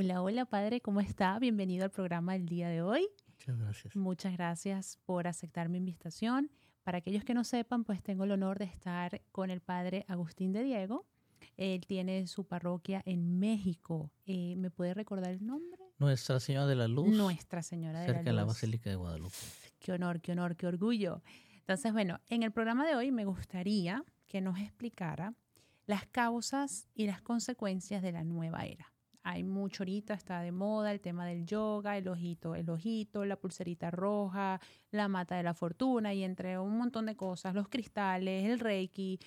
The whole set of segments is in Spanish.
Hola, hola padre, ¿cómo está? Bienvenido al programa del día de hoy. Muchas gracias. Muchas gracias por aceptar mi invitación. Para aquellos que no sepan, pues tengo el honor de estar con el padre Agustín de Diego. Él tiene su parroquia en México. Eh, ¿Me puede recordar el nombre? Nuestra Señora de la Luz. Nuestra Señora de la Luz. Cerca de la Basílica de Guadalupe. Qué honor, qué honor, qué orgullo. Entonces, bueno, en el programa de hoy me gustaría que nos explicara las causas y las consecuencias de la nueva era. Hay mucho ahorita, está de moda el tema del yoga, el ojito, el ojito, la pulserita roja, la mata de la fortuna y entre un montón de cosas, los cristales, el reiki,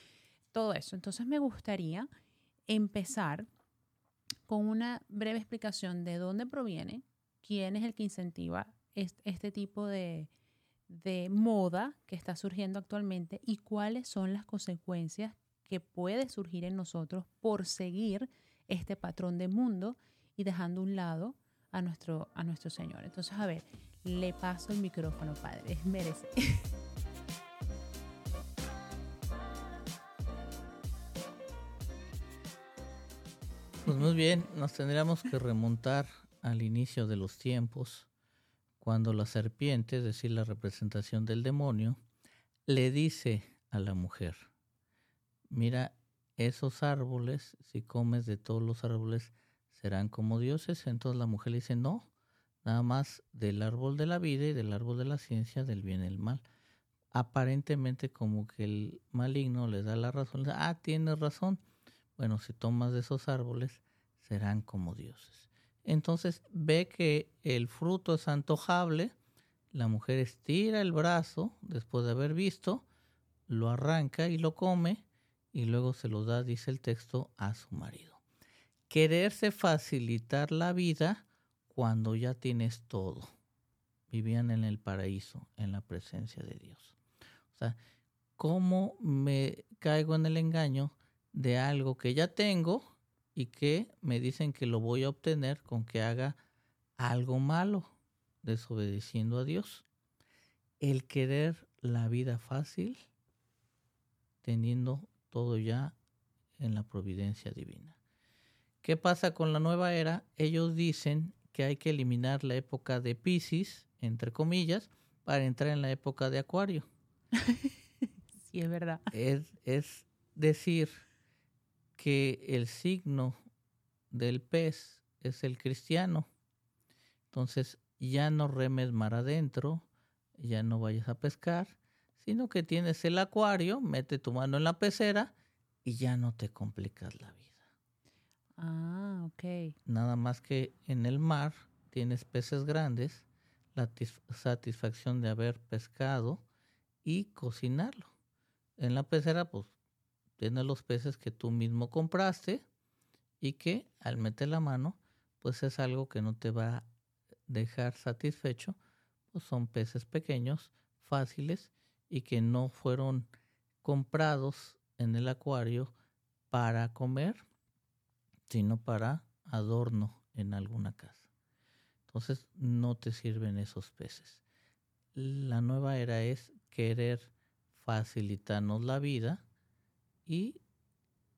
todo eso. Entonces me gustaría empezar con una breve explicación de dónde proviene, quién es el que incentiva este, tipo de, de moda que está surgiendo actualmente y cuáles son las consecuencias que puede surgir en nosotros por seguir este patrón de mundo y dejando un lado a nuestro, a nuestro Señor. Entonces, a ver, le paso el micrófono, Padre, merece. Pues muy bien, nos tendríamos que remontar al inicio de los tiempos, cuando la serpiente, es decir, la representación del demonio, le dice a la mujer, mira, esos árboles, si comes de todos los árboles, serán como dioses. Entonces la mujer le dice, no, nada más del árbol de la vida y del árbol de la ciencia, del bien y el mal. Aparentemente como que el maligno le da la razón, ah, tienes razón. Bueno, si tomas de esos árboles, serán como dioses. Entonces ve que el fruto es antojable, la mujer estira el brazo después de haber visto, lo arranca y lo come y luego se lo da, dice el texto, a su marido. Quererse facilitar la vida cuando ya tienes todo. Vivían en el paraíso, en la presencia de Dios. O sea, ¿cómo me caigo en el engaño de algo que ya tengo y que me dicen que lo voy a obtener con que haga algo malo, desobedeciendo a Dios? El querer la vida fácil, teniendo todo ya en la providencia divina. ¿Qué pasa con la nueva era? Ellos dicen que hay que eliminar la época de Pisces, entre comillas, para entrar en la época de Acuario. sí, es verdad. Es, es decir, que el signo del pez es el cristiano. Entonces ya no remes mar adentro, ya no vayas a pescar, sino que tienes el acuario, mete tu mano en la pecera y ya no te complicas la vida. Ah, ok. Nada más que en el mar tienes peces grandes, la satisfacción de haber pescado y cocinarlo. En la pecera, pues, tienes los peces que tú mismo compraste y que al meter la mano, pues es algo que no te va a dejar satisfecho, pues son peces pequeños, fáciles y que no fueron comprados en el acuario para comer, sino para adorno en alguna casa. Entonces no te sirven esos peces. La nueva era es querer facilitarnos la vida y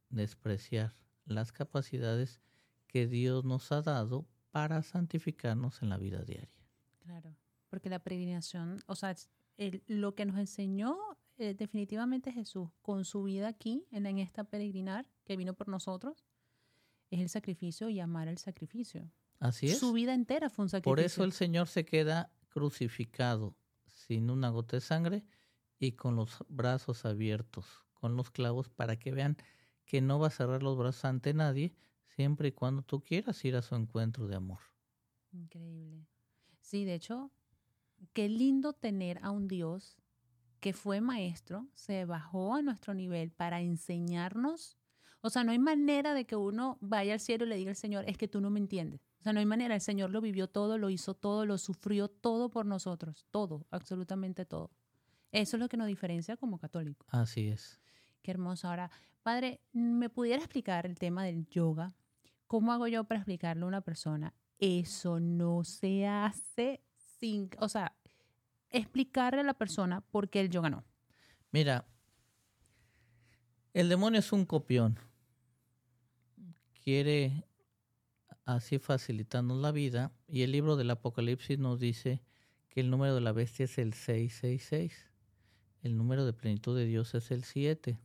despreciar las capacidades que Dios nos ha dado para santificarnos en la vida diaria. Claro, porque la peregrinación, o sea, lo que nos enseñó eh, definitivamente Jesús, con su vida aquí, en, en esta peregrinar que vino por nosotros, es el sacrificio y amar el sacrificio. Así es. Su vida entera fue un sacrificio. Por eso el Señor se queda crucificado, sin una gota de sangre y con los brazos abiertos, con los clavos, para que vean que no va a cerrar los brazos ante nadie, siempre y cuando tú quieras ir a su encuentro de amor. Increíble. Sí, de hecho, qué lindo tener a un Dios que fue maestro, se bajó a nuestro nivel para enseñarnos. O sea, no hay manera de que uno vaya al cielo y le diga al Señor, es que tú no me entiendes. O sea, no hay manera, el Señor lo vivió todo, lo hizo todo, lo sufrió todo por nosotros, todo, absolutamente todo. Eso es lo que nos diferencia como católicos. Así es. Qué hermoso. Ahora, Padre, ¿me pudiera explicar el tema del yoga? ¿Cómo hago yo para explicarle a una persona? Eso no se hace o sea, explicarle a la persona por qué el yoga no. Mira, el demonio es un copión. Quiere así facilitarnos la vida. Y el libro del Apocalipsis nos dice que el número de la bestia es el 666. El número de plenitud de Dios es el 7.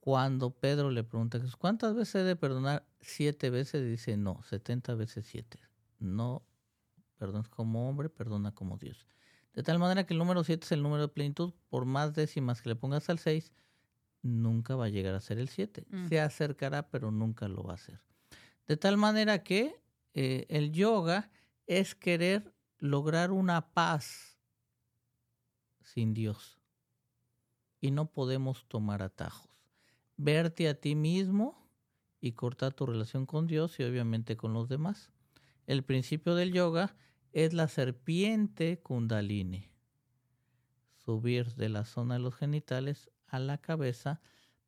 Cuando Pedro le pregunta, ¿cuántas veces he de perdonar? Siete veces, dice, no, 70 veces siete. No perdonas como hombre, perdona como Dios. De tal manera que el número 7 es el número de plenitud, por más décimas que le pongas al 6, nunca va a llegar a ser el 7. Mm. Se acercará, pero nunca lo va a hacer. De tal manera que eh, el yoga es querer lograr una paz sin Dios. Y no podemos tomar atajos. Verte a ti mismo y cortar tu relación con Dios y obviamente con los demás. El principio del yoga es la serpiente kundalini. Subir de la zona de los genitales a la cabeza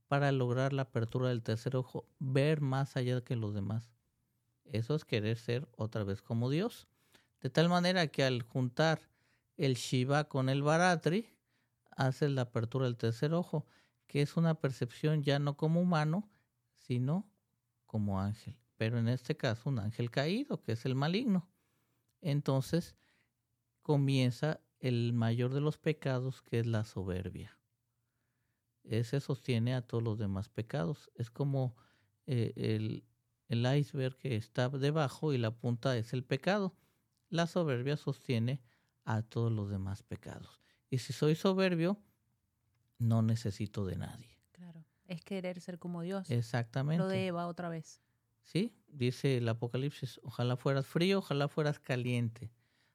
para lograr la apertura del tercer ojo, ver más allá que los demás. Eso es querer ser otra vez como Dios. De tal manera que al juntar el Shiva con el Baratri, haces la apertura del tercer ojo, que es una percepción ya no como humano, sino como ángel. Pero en este caso un ángel caído, que es el maligno. Entonces comienza el mayor de los pecados, que es la soberbia ese sostiene a todos los demás pecados. Es como eh, el, el iceberg que está debajo y la punta es el pecado. La soberbia sostiene a todos los demás pecados. Y si soy soberbio, no necesito de nadie. Claro, es querer ser como Dios. Exactamente. Lo de Eva otra vez. Sí, dice el Apocalipsis, ojalá fueras frío, ojalá fueras caliente.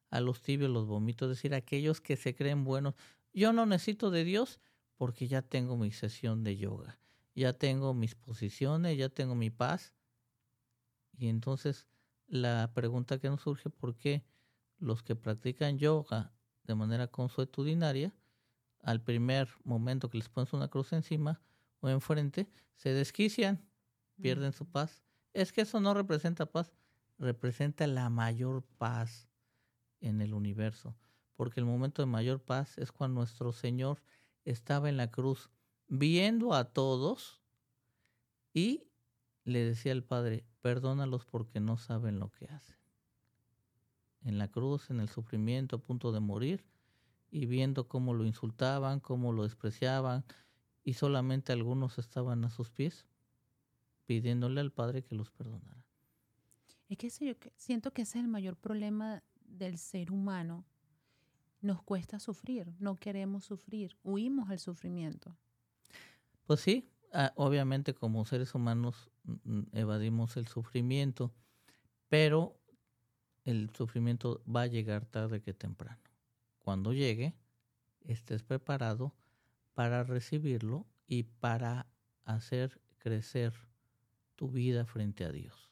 A los tibios los vomito, es decir, aquellos que se creen buenos. Yo no necesito de Dios, porque ya tengo mi sesión de yoga, ya tengo mis posiciones, ya tengo mi paz. Y entonces la pregunta que nos surge, ¿por qué los que practican yoga de manera consuetudinaria, al primer momento que les pones una cruz encima o enfrente, se desquician, pierden su paz? Es que eso no representa paz, representa la mayor paz en el universo, porque el momento de mayor paz es cuando nuestro Señor estaba en la cruz viendo a todos y le decía al Padre, perdónalos porque no saben lo que hacen. En la cruz, en el sufrimiento, a punto de morir, y viendo cómo lo insultaban, cómo lo despreciaban, y solamente algunos estaban a sus pies, pidiéndole al Padre que los perdonara. Es que yo siento que ese es el mayor problema del ser humano, nos cuesta sufrir, no queremos sufrir, huimos al sufrimiento. Pues sí, obviamente como seres humanos mm, evadimos el sufrimiento, pero el sufrimiento va a llegar tarde que temprano. Cuando llegue, estés preparado para recibirlo y para hacer crecer tu vida frente a Dios.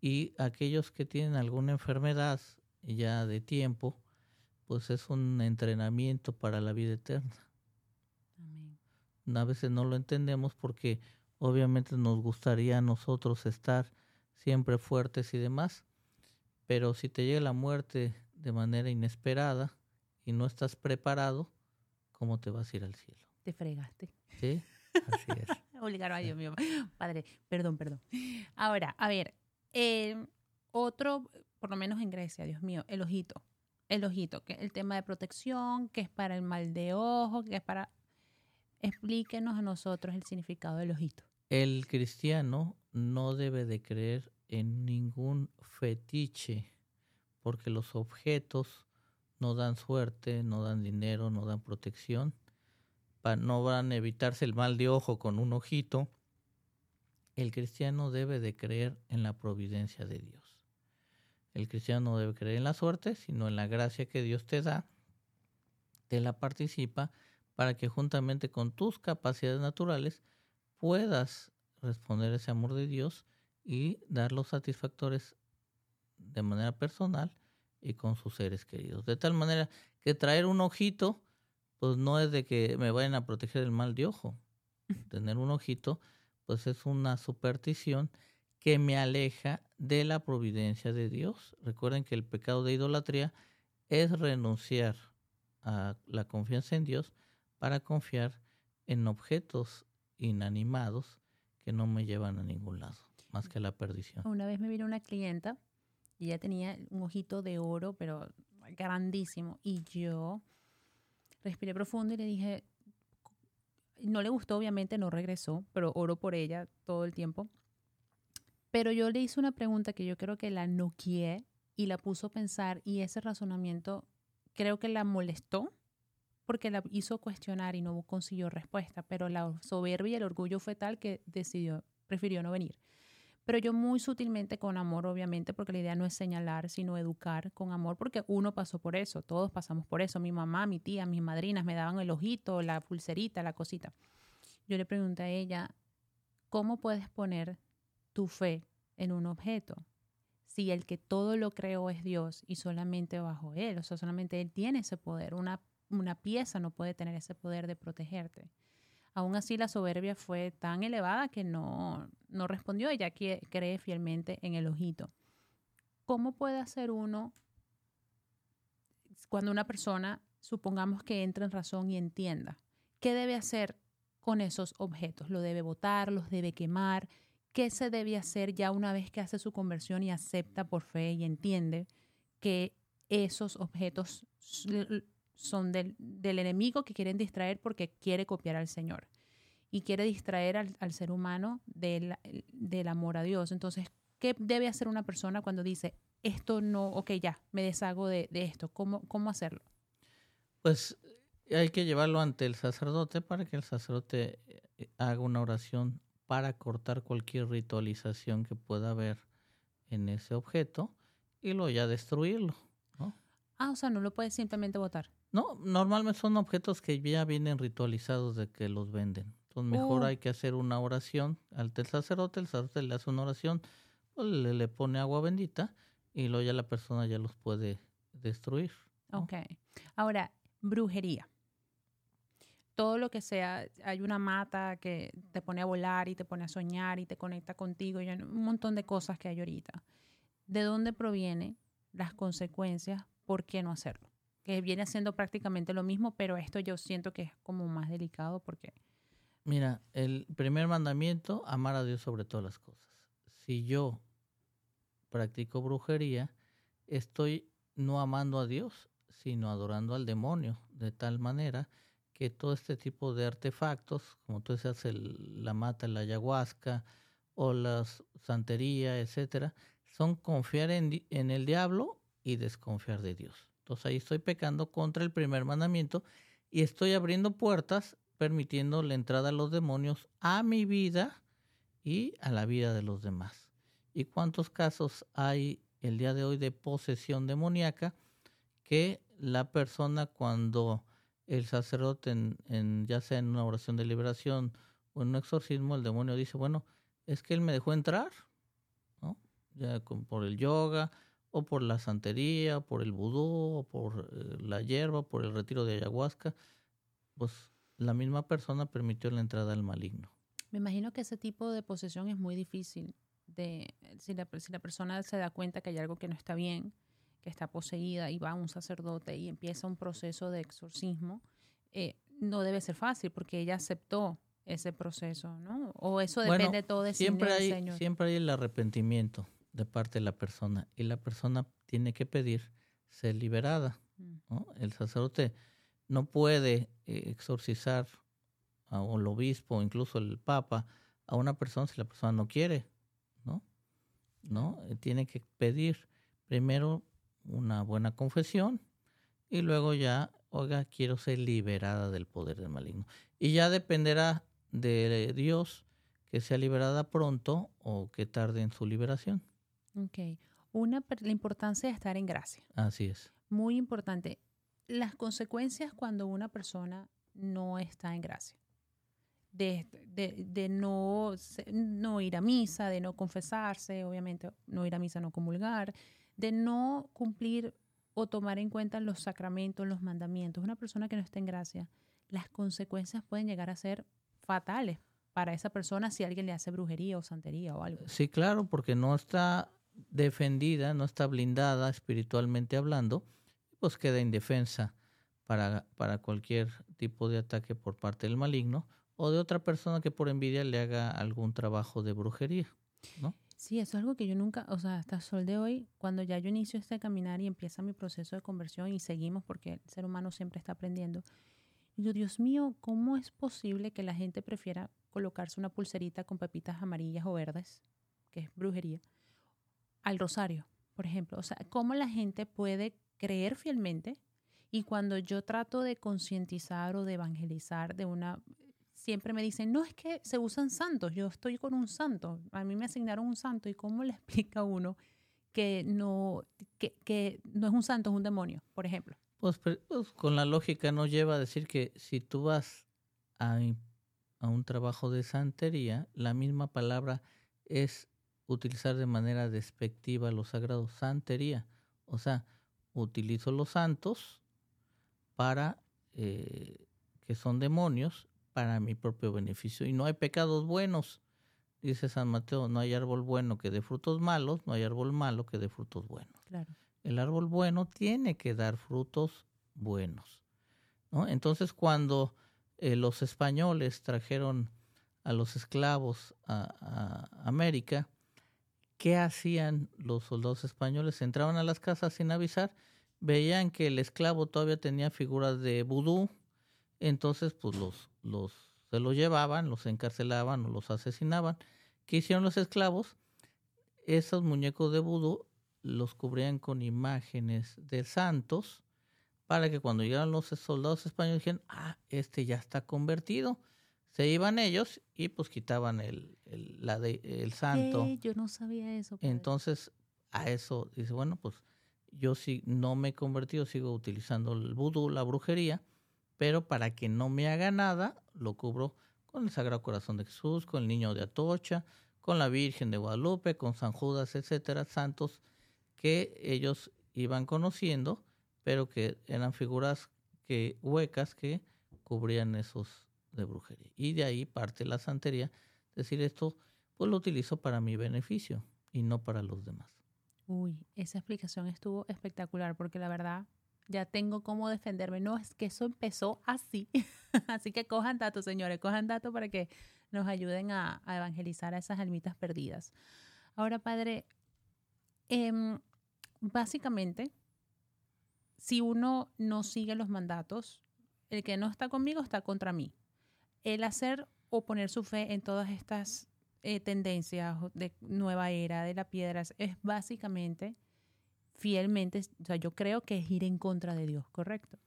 Y aquellos que tienen alguna enfermedad ya de tiempo, pues es un entrenamiento para la vida eterna. A veces no lo entendemos porque obviamente nos gustaría a nosotros estar siempre fuertes y demás, pero si te llega la muerte de manera inesperada y no estás preparado, ¿cómo te vas a ir al cielo? Te fregaste. Sí, así es. Obligaron, ay Dios mío, padre, perdón, perdón. Ahora, a ver, eh, otro, por lo menos en Grecia, Dios mío, el ojito el ojito, que el tema de protección, que es para el mal de ojo, que es para... Explíquenos a nosotros el significado del ojito. El cristiano no debe de creer en ningún fetiche, porque los objetos no dan suerte, no dan dinero, no dan protección, no van a evitarse el mal de ojo con un ojito. El cristiano debe de creer en la providencia de Dios. El cristiano no debe creer en la suerte, sino en la gracia que Dios te da, te la participa para que juntamente con tus capacidades naturales puedas responder ese amor de Dios y dar los satisfactores de manera personal y con sus seres queridos. De tal manera que traer un ojito, pues no es de que me vayan a proteger del mal de ojo. Tener un ojito, pues es una superstición que me aleja de la providencia de Dios. Recuerden que el pecado de idolatría es renunciar a la confianza en Dios para confiar en objetos inanimados que no me llevan a ningún lado. más que a la perdición. Una vez me vino una clienta y ella tenía un ojito de oro, pero grandísimo. Y yo respiré profundo y le dije, no le gustó, obviamente no regresó, pero oro por ella todo el tiempo. Pero yo le hice una pregunta que yo creo que la noqueé y la puso a pensar y ese razonamiento creo que la molestó porque la hizo cuestionar y no consiguió respuesta, pero la soberbia y el orgullo fue tal que decidió, prefirió no venir. Pero yo muy sutilmente con amor, obviamente, porque la idea no es señalar, sino educar con amor, porque uno pasó por eso, todos pasamos por eso. Mi mamá, mi tía, mis madrinas me daban el ojito, la pulserita, la cosita. Yo le pregunté a ella, ¿cómo puedes poner tu fe en un objeto? Si el que todo lo creó es Dios y solamente bajo Él, o sea, solamente Él tiene ese poder. Una, una pieza no puede tener ese poder de protegerte. Aún así, la soberbia fue tan elevada que no, no respondió. Ella cree fielmente en el ojito. ¿Cómo puede hacer uno cuando una persona, supongamos que entra en razón y entienda, qué debe hacer con esos objetos? ¿Lo debe botar? ¿Los debe quemar? ¿Qué se debe hacer ya una vez que hace su conversión y acepta por fe y entiende que esos objetos son del, enemigo que quieren distraer porque quiere copiar al Señor y quiere distraer al, ser humano del, del, amor a Dios. Entonces, ¿qué debe hacer una persona cuando dice, esto no, ok, ya, me deshago de, de esto? ¿Cómo, ¿Cómo hacerlo? Pues hay que llevarlo ante el sacerdote para que el sacerdote eh, haga una oración para cortar cualquier ritualización que pueda haber en ese objeto y luego ya destruirlo. ¿no? Ah, o sea, no lo puedes simplemente botar. No, normalmente son objetos que ya vienen ritualizados de que los venden. Entonces mejor oh. hay que hacer una oración al sacerdote, el sacerdote le hace una oración, pues le, le, pone agua bendita y luego ya la persona ya los puede destruir. Ok. Ahora, brujería. Todo lo que sea, hay una mata que te pone a volar y te pone a soñar y te conecta contigo, y un montón de cosas que hay ahorita. ¿De dónde provienen las consecuencias? ¿Por qué no hacerlo? Que viene haciendo prácticamente lo mismo, pero esto yo siento que es como más delicado porque... Mira, el primer mandamiento, amar a Dios sobre todas las cosas. Si yo practico brujería, estoy no amando a Dios, sino adorando al demonio, de tal manera que todo este tipo de artefactos, como tú decías, la mata, la ayahuasca o la santería, etcétera, son confiar en el diablo y desconfiar de Dios. Entonces ahí estoy pecando contra el primer mandamiento y estoy abriendo puertas permitiendo la entrada a los demonios a mi vida y a la vida de los demás. ¿Y cuántos casos hay el día de hoy de posesión demoníaca que la persona cuando el sacerdote, en, ya sea en una oración de liberación o en un exorcismo, el demonio dice, bueno, es que él me dejó entrar, ¿no? Ya por el yoga, o por la santería, por el vudú, o por eh, la hierba, por el retiro de ayahuasca, pues la misma persona permitió la entrada al maligno. Me imagino que ese tipo de posesión es muy difícil. De, si, la, si la persona se da cuenta que hay algo que no está bien, que está poseída y va a un sacerdote y empieza un proceso de exorcismo, eh, no debe ser fácil porque ella aceptó ese proceso, ¿no? O eso depende todo de siempre hay, Señor. Siempre hay el arrepentimiento de parte de la persona y la persona tiene que pedir ser liberada. Mm. ¿no? El sacerdote no puede eh, exorcizar a, o el obispo o incluso el papa a una persona si la persona no quiere, ¿no? ¿No? Eh, tiene que pedir primero una buena confesión y luego ya, oiga, quiero ser liberada del poder del maligno. Y ya dependerá de Dios que sea liberada pronto o que tarde en su liberación. Ok. Una, la importancia de estar en gracia. Así es. Muy importante. Las consecuencias cuando una persona no está en gracia. De, de, de no, no ir a misa, de no confesarse, obviamente no ir a misa, no comulgar, de no cumplir o tomar en cuenta los sacramentos, los mandamientos. Una persona que no está en gracia, las consecuencias pueden llegar a ser fatales para esa persona si alguien le hace brujería o santería o algo. Sí, claro, porque no está defendida, no está blindada espiritualmente hablando, pues queda indefensa para, para cualquier tipo de ataque por parte del maligno o de otra persona que por envidia le haga algún trabajo de brujería. ¿no? Sí, eso es algo que yo nunca, o sea, hasta el sol de hoy, cuando ya yo inicio este caminar y empieza mi proceso de conversión y seguimos porque el ser humano siempre está aprendiendo, digo, Dios mío, ¿cómo es posible que la gente prefiera colocarse una pulserita con pepitas amarillas o verdes, que es brujería, al rosario, por ejemplo? O sea, ¿cómo la gente puede creer fielmente y cuando yo trato de concientizar o de evangelizar de una siempre me dicen, no es que se usan santos, yo estoy con un santo, a mí me asignaron un santo y cómo le explica uno que no, que, no es un santo, es un demonio, por ejemplo. Pues, pues, con la lógica nos lleva a decir que si tú vas a, a un trabajo de santería, la misma palabra es utilizar de manera despectiva los sagrados, santería. O sea, utilizo los santos para eh, que son demonios para mi propio beneficio. Y no hay pecados buenos. Dice San Mateo, no hay árbol bueno que dé frutos malos, no hay árbol malo que dé frutos buenos. El árbol bueno tiene que dar frutos buenos. ¿no? Entonces cuando eh, los españoles trajeron a los esclavos a, a, América, ¿qué hacían los soldados españoles? Entraban a las casas sin avisar, veían que el esclavo todavía tenía figuras de vudú, entonces pues los, los, se los llevaban, los encarcelaban o los asesinaban. ¿Qué hicieron los esclavos? Esos muñecos de vudú los cubrían con imágenes de santos para que cuando llegaran los soldados españoles dijeran, ah, este ya está convertido. Se iban ellos y pues quitaban el, el, la de, el santo. Yo no sabía eso. Entonces, a eso dice, bueno, pues yo sí no me he convertido, sigo utilizando el vudú, la brujería, pero para que no me haga nada, lo cubro con el Sagrado Corazón de Jesús, con el Niño de Atocha, con la Virgen de Guadalupe, con San Judas, etcétera, santos que ellos iban conociendo, pero que eran figuras que huecas que cubrían esos de brujería. Y de ahí parte la santería, decir esto, pues lo utilizo para mi beneficio y no para los demás. Uy, esa explicación estuvo espectacular porque la verdad ya tengo cómo defenderme. No, es que eso empezó así. así que cojan datos, señores, cojan datos para que nos ayuden a, evangelizar a esas almitas perdidas. Ahora, padre, em, básicamente, si uno no sigue los mandatos, el que no está conmigo está contra mí. El hacer o poner su fe en todas estas eh, tendencias de nueva era, de la piedra, es básicamente fielmente, o sea, yo creo que es ir en contra de Dios, ¿correcto?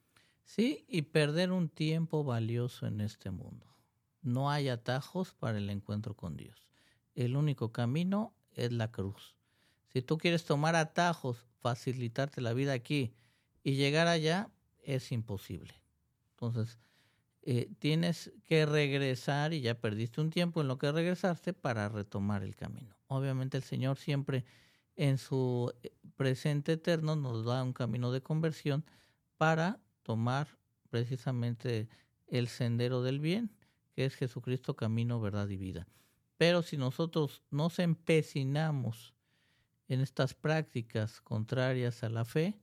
Sí, y perder un tiempo valioso en este mundo. No hay atajos para el encuentro con Dios. El único camino es la cruz. Si tú quieres tomar atajos, facilitarte la vida aquí y llegar allá, es imposible. Entonces, eh, tienes que regresar y ya perdiste un tiempo en lo que regresaste para retomar el camino. Obviamente el Señor siempre en su eh, presente eterno nos da un camino de conversión para tomar precisamente el sendero del bien, que es Jesucristo camino, verdad y vida. Pero si nosotros nos empecinamos en estas prácticas contrarias a la fe,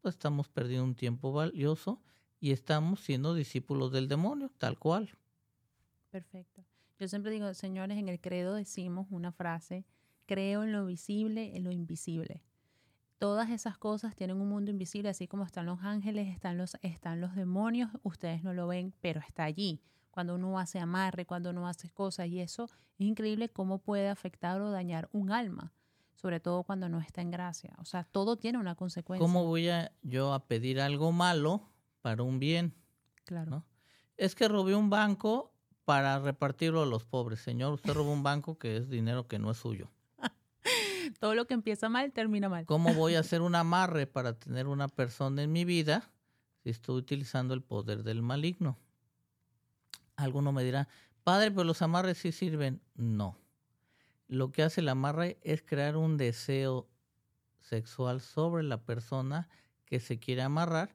pues estamos perdiendo un tiempo valioso y estamos siendo discípulos del demonio, tal cual. Perfecto. Yo siempre digo, señores, en el credo decimos una frase Creo en lo visible, en lo invisible. Todas esas cosas tienen un mundo invisible, así como están los ángeles, están los, están los demonios, ustedes no lo ven, pero está allí. Cuando uno hace amarre, cuando uno hace cosas, y eso es increíble cómo puede afectar o dañar un alma, sobre todo cuando no está en gracia. O sea, todo tiene una consecuencia. ¿Cómo voy a, yo a pedir algo malo para un bien? Claro. Es que robé un banco para repartirlo a los pobres. Señor, usted robó un banco que es dinero que no es suyo. Todo lo que empieza mal termina mal. ¿Cómo voy a hacer un amarre para tener una persona en mi vida si estoy utilizando el poder del maligno? Alguno me dirá, padre, pero los amarres sí sirven. No. Lo que hace el amarre es crear un deseo sexual sobre la persona que se quiere amarrar,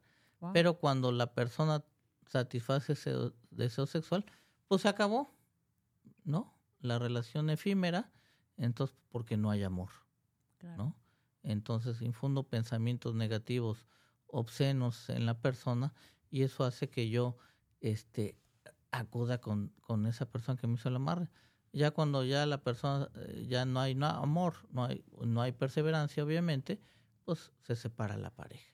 pero cuando la persona satisface ese deseo sexual, pues se acabó, ¿no? La relación efímera entonces porque no hay amor, ¿no? Entonces infundo pensamientos negativos, obscenos en la persona y eso hace que yo este, acuda con, con esa persona que me hizo el amarre. Ya cuando ya la persona, eh, ya no hay amor, no hay, no hay perseverancia, obviamente, pues se separa la pareja,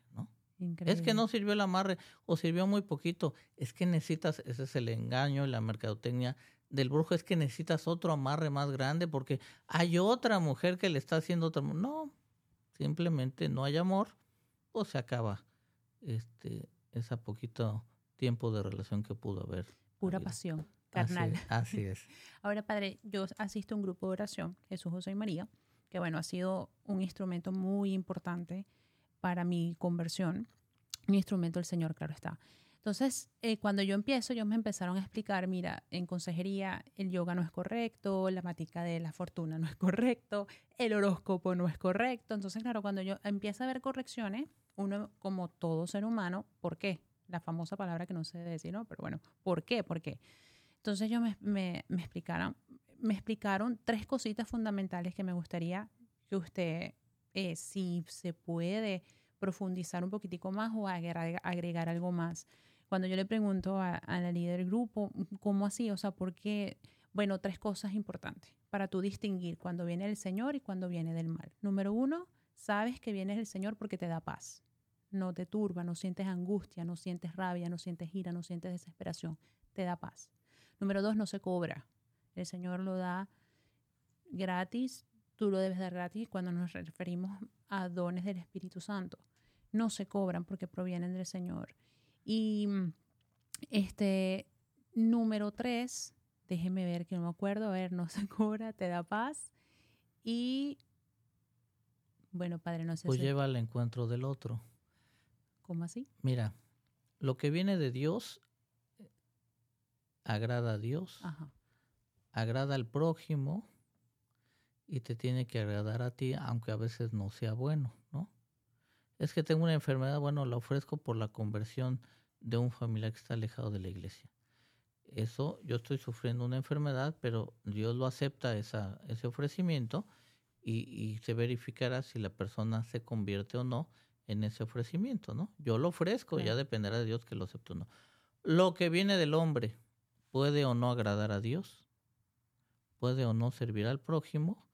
Es que no sirvió el amarre o sirvió muy poquito. Es que necesitas, ese es el engaño y la mercadotecnia del brujo, es que necesitas otro amarre más grande porque hay otra mujer que le está haciendo otro. No, simplemente no hay amor, pues se acaba este, ese poquito tiempo de relación que pudo haber. Pura pasión carnal. Así es, Ahora, padre, yo asisto a un grupo de oración, Jesús, José y María, que bueno, ha sido un instrumento muy importante para mi conversión. Un instrumento del Señor, claro está. Entonces, eh, cuando yo empiezo, ellos me empezaron a explicar, mira, en consejería el yoga no es correcto, la matica de la fortuna no es correcto, el horóscopo no es correcto. Entonces, claro, cuando yo empiezo a ver correcciones, uno como todo ser humano, ¿por qué? La famosa palabra que no se debe decir, ¿no? Pero bueno, ¿por qué? ¿Por qué? Entonces ellos me, explicaron, me explicaron tres cositas fundamentales que me gustaría que usted, eh, si se puede profundizar un poquitico más o agregar, algo más. Cuando yo le pregunto a, la líder del grupo, ¿cómo así? O sea, ¿por qué? Bueno, tres cosas importantes para tú distinguir cuando viene el Señor y cuando viene del mal. Número uno, sabes que viene el Señor porque te da paz. No te turba, no sientes angustia, no sientes rabia, no sientes ira, no sientes desesperación. Te da paz. Número dos, no se cobra. El Señor lo da gratis, tú lo debes dar gratis cuando nos referimos a dones del Espíritu Santo. No se cobran porque provienen del Señor. Y este número tres, déjeme ver que no me acuerdo, a ver, no se cobra, te da paz. Y bueno, Padre, no sé. Pues lleva al encuentro del otro. ¿Cómo así? Mira, lo que viene de Dios agrada a Dios, agrada al prójimo y te tiene que agradar a ti, aunque a veces no sea bueno, ¿no? Es que tengo una enfermedad, bueno, la ofrezco por la conversión de un familiar que está alejado de la iglesia. Eso, yo estoy sufriendo una enfermedad, pero Dios lo acepta esa, ese ofrecimiento y, se verificará si la persona se convierte o no en ese ofrecimiento, ¿no? Yo lo ofrezco, ya dependerá de Dios que lo acepte o no. Lo que viene del hombre, puede o no agradar a Dios, puede o no servir al prójimo,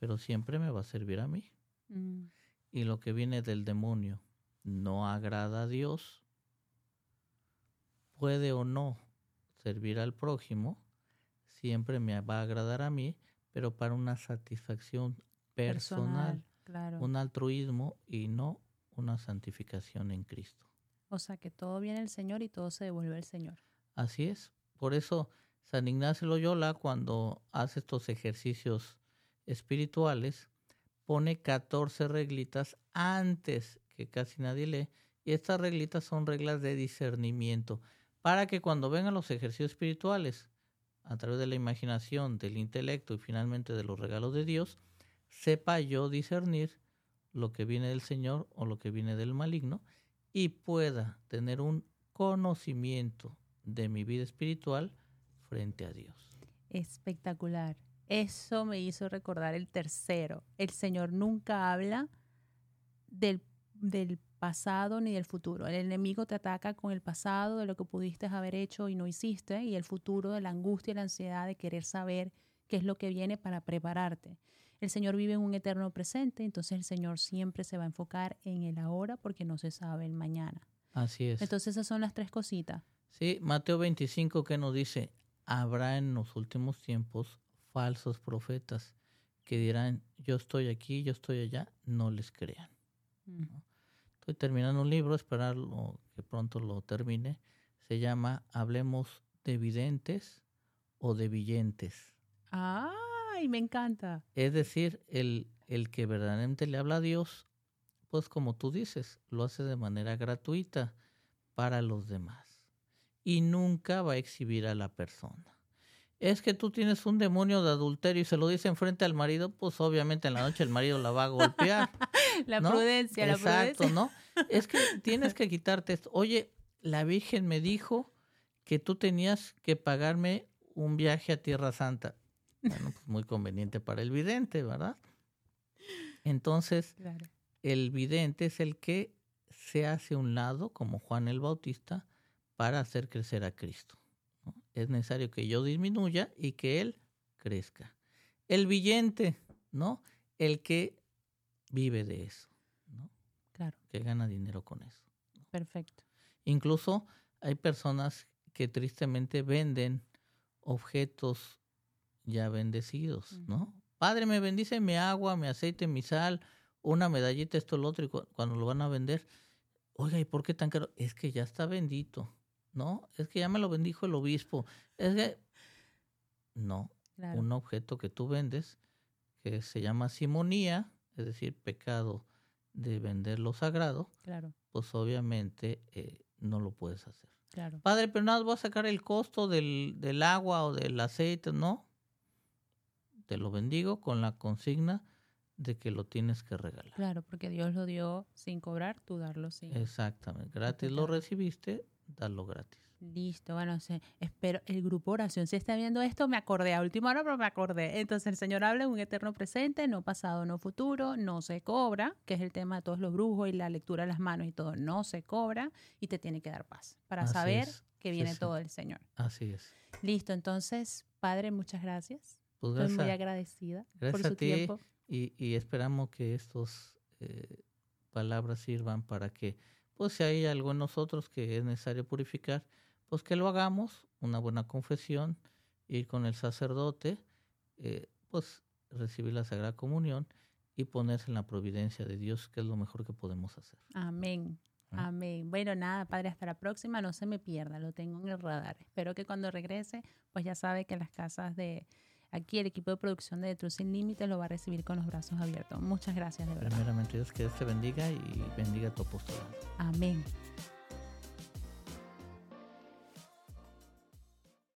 pero siempre me va a servir a mí. Mm. Y lo que viene del demonio no agrada a Dios, puede o no servir al prójimo, siempre me va a agradar a mí, pero para una satisfacción personal, un altruismo y no una santificación en Cristo. O sea que todo viene del Señor y todo se devuelve al Señor. Así es. Por eso San Ignacio Loyola, cuando hace estos ejercicios espirituales, pone 14 reglitas antes que casi nadie lee. Y estas reglitas son reglas de discernimiento para que cuando vengan los ejercicios espirituales, a través de la imaginación, del intelecto y finalmente de los regalos de Dios, sepa yo discernir lo que viene del Señor o lo que viene del maligno y pueda tener un conocimiento de mi vida espiritual frente a Dios. Espectacular. Eso me hizo recordar el tercero. El Señor nunca habla del, del, pasado ni del futuro. El enemigo te ataca con el pasado de lo que pudiste haber hecho y no hiciste y el futuro de la angustia y la ansiedad de querer saber qué es lo que viene para prepararte. El Señor vive en un eterno presente, entonces el Señor siempre se va a enfocar en el ahora porque no se sabe el mañana. Así es. Entonces esas son las tres cositas. Sí, Mateo 25 que nos dice, habrá en los últimos tiempos falsos profetas que dirán, yo estoy aquí, yo estoy allá, no les crean. Mm. Estoy terminando un libro, esperarlo que pronto lo termine. Se llama Hablemos de videntes o de villentes. ¡Ay, me encanta! Es decir, el, el que verdaderamente le habla a Dios, pues como tú dices, lo hace de manera gratuita para los demás y nunca va a exhibir a la persona. Es que tú tienes un demonio de adulterio y se lo dice enfrente al marido, pues obviamente en la noche el marido la va a golpear. la prudencia, la prudencia. Exacto, ¿no? Es que tienes que quitarte esto. Oye, la Virgen me dijo que tú tenías que pagarme un viaje a Tierra Santa. Bueno, pues muy conveniente para el vidente, ¿verdad? Entonces, el vidente es el que se hace un lado, como Juan el Bautista, para hacer crecer a Cristo. Es necesario que yo disminuya y que Él crezca. El billete, ¿no? El que vive de eso, ¿no? Claro. Que gana dinero con eso. Perfecto. Incluso hay personas que tristemente venden objetos ya bendecidos, ¿no? Padre, me bendice mi agua, mi aceite, mi sal, una medallita, esto, lo otro, y cuando lo van a vender, oiga, ¿y por qué tan caro? Es que ya está bendito, ¿no? Es que ya me lo bendijo el obispo. Es que, no, un objeto que tú vendes, que se llama simonía, es decir, pecado de vender lo sagrado, claro. pues obviamente eh, no lo puedes hacer. Claro. Padre, pero nada, voy a sacar el costo del, del agua o del aceite, ¿no? Te lo bendigo con la consigna de que lo tienes que regalar. Claro, porque Dios lo dio sin cobrar, tú darlo sin. Exactamente. Gratis lo recibiste, darlo gratis. Listo, bueno, espero el grupo oración. Si está viendo esto, me acordé a última hora, pero me acordé. Entonces, el Señor habla en un eterno presente, no pasado, no futuro, no se cobra, que es el tema de todos los brujos y la lectura de las manos y todo. No se cobra y te tiene que dar paz para saber que viene todo el Señor. Así es. Listo, entonces, Padre, muchas gracias. Pues Estoy muy agradecida por su tiempo. Y, y, esperamos que estas eh, palabras sirvan para que, pues, si hay algo en nosotros que es necesario purificar, pues que lo hagamos, una buena confesión, ir con el sacerdote, eh, pues recibir la Sagrada Comunión y ponerse en la providencia de Dios, que es lo mejor que podemos hacer. Amén. ¿Ah? Amén. Bueno, nada, Padre, hasta la próxima, no se me pierda, lo tengo en el radar. Espero que cuando regrese, pues ya sabe que las casas de aquí, el equipo de producción de Truth Sin Límites lo va a recibir con los brazos abiertos. Muchas gracias, de verdad. Primeramente, Dios que Dios te bendiga y bendiga tu apostolado. Amén.